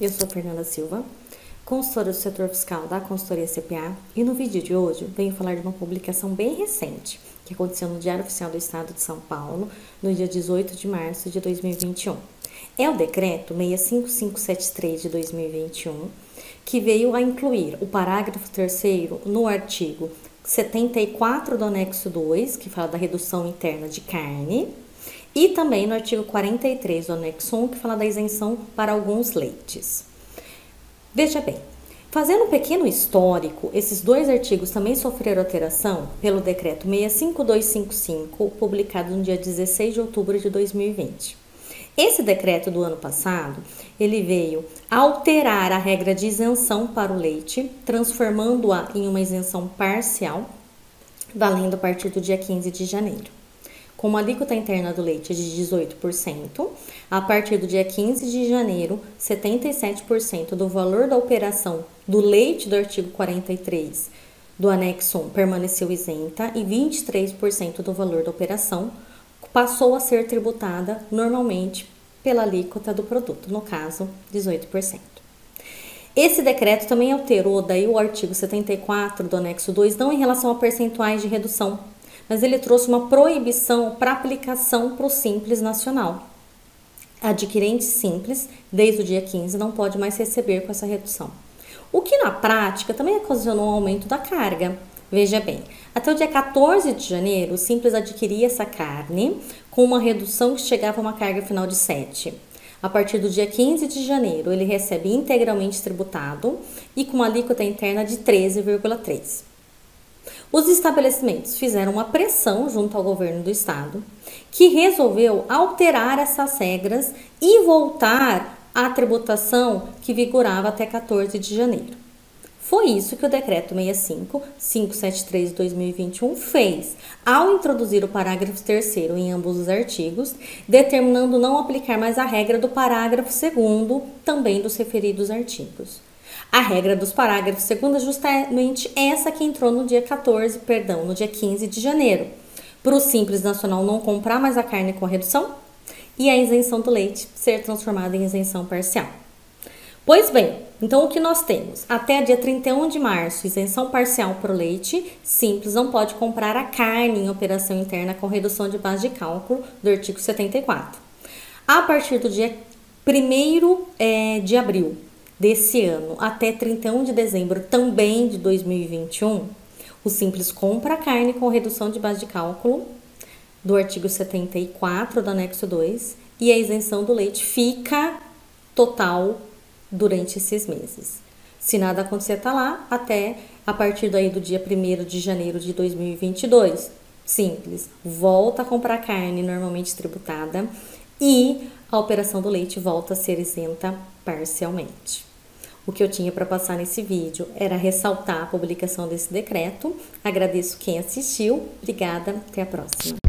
Eu sou Fernanda Silva, consultora do setor fiscal da consultoria CPA e no vídeo de hoje venho falar de uma publicação bem recente que aconteceu no Diário Oficial do Estado de São Paulo no dia 18 de março de 2021. É o decreto 65573 de 2021 que veio a incluir o parágrafo 3 no artigo 74 do anexo 2, que fala da redução interna de carne, e também no artigo 43 do anexo 1, que fala da isenção para alguns leites. Veja bem, fazendo um pequeno histórico, esses dois artigos também sofreram alteração pelo decreto 65255, publicado no dia 16 de outubro de 2020. Esse decreto do ano passado, ele veio alterar a regra de isenção para o leite, transformando-a em uma isenção parcial, valendo a partir do dia 15 de janeiro com uma alíquota interna do leite de 18%, a partir do dia 15 de janeiro, 77% do valor da operação do leite do artigo 43 do anexo 1 permaneceu isenta e 23% do valor da operação passou a ser tributada normalmente pela alíquota do produto, no caso, 18%. Esse decreto também alterou daí o artigo 74 do anexo 2, não em relação a percentuais de redução mas ele trouxe uma proibição para aplicação para o Simples Nacional. Adquirente simples, desde o dia 15, não pode mais receber com essa redução. O que na prática também ocasionou um aumento da carga. Veja bem, até o dia 14 de janeiro, o Simples adquiria essa carne com uma redução que chegava a uma carga final de 7. A partir do dia 15 de janeiro, ele recebe integralmente tributado e com uma alíquota interna de 13,3. Os estabelecimentos fizeram uma pressão junto ao governo do estado, que resolveu alterar essas regras e voltar à tributação que vigorava até 14 de janeiro. Foi isso que o decreto 65 573 de 2021 fez, ao introduzir o parágrafo 3 em ambos os artigos, determinando não aplicar mais a regra do parágrafo 2 também dos referidos artigos. A regra dos parágrafos segundo é justamente essa que entrou no dia 14, perdão, no dia 15 de janeiro. Para o Simples Nacional não comprar mais a carne com a redução e a isenção do leite ser transformada em isenção parcial. Pois bem, então o que nós temos? Até dia 31 de março, isenção parcial para o leite, simples não pode comprar a carne em operação interna com redução de base de cálculo do artigo 74. A partir do dia 1 é, de abril, desse ano até 31 de dezembro também de 2021, o Simples compra carne com redução de base de cálculo do artigo 74 do anexo 2 e a isenção do leite fica total durante esses meses. Se nada acontecer, tá lá até a partir daí do dia 1 de janeiro de 2022. Simples, volta a comprar carne normalmente tributada e a operação do leite volta a ser isenta parcialmente. O que eu tinha para passar nesse vídeo era ressaltar a publicação desse decreto. Agradeço quem assistiu. Obrigada, até a próxima.